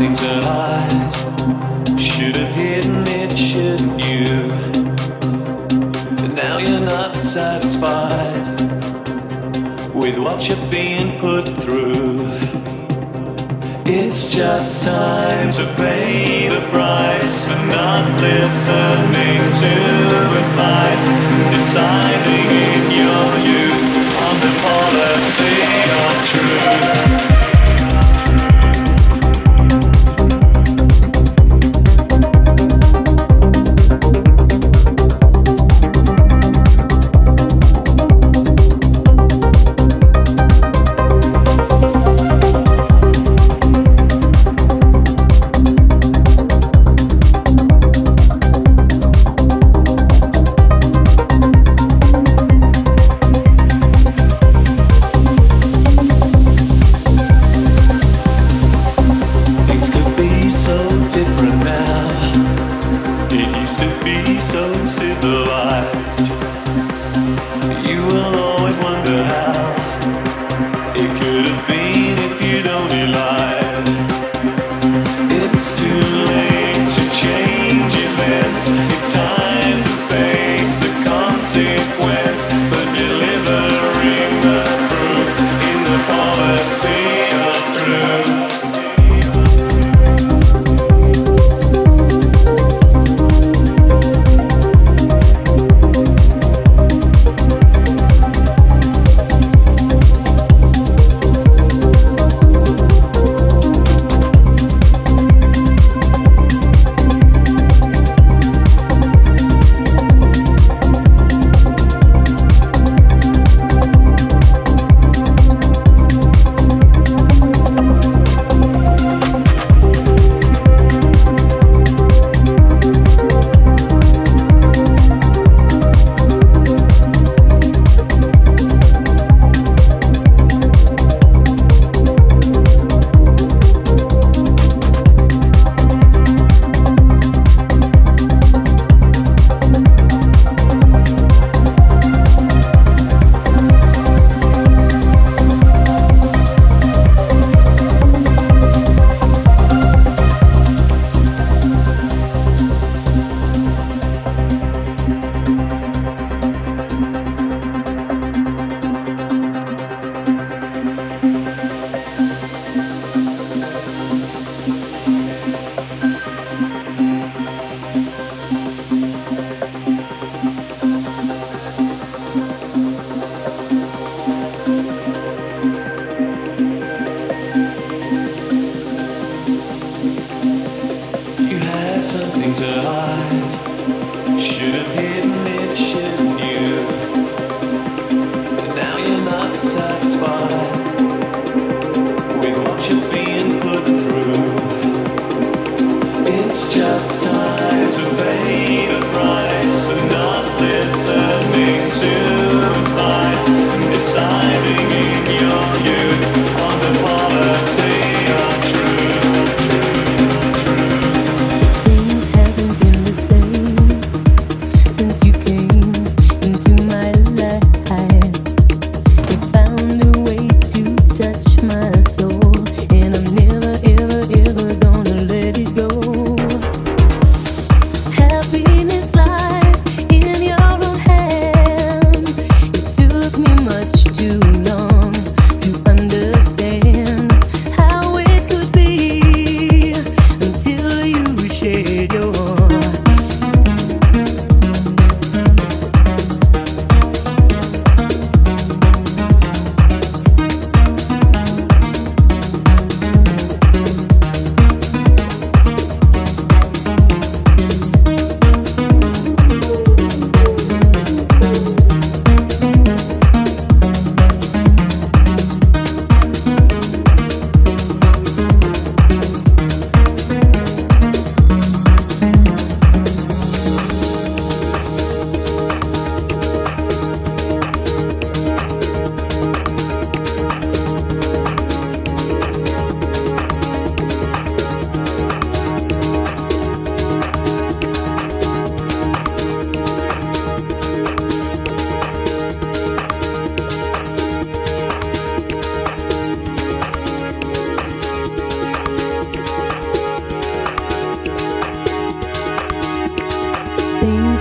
nothing to hide. Should have hidden it, shouldn't you? But now you're not satisfied with what you're being put through. It's just time to pay the price for not listening to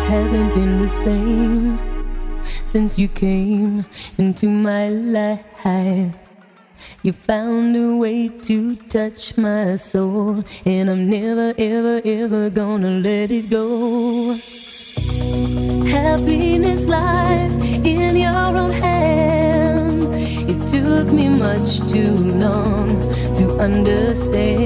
haven't been the same since you came into my life. You found a way to touch my soul, and I'm never, ever, ever gonna let it go. Happiness lies in your own hand. It took me much too long to understand.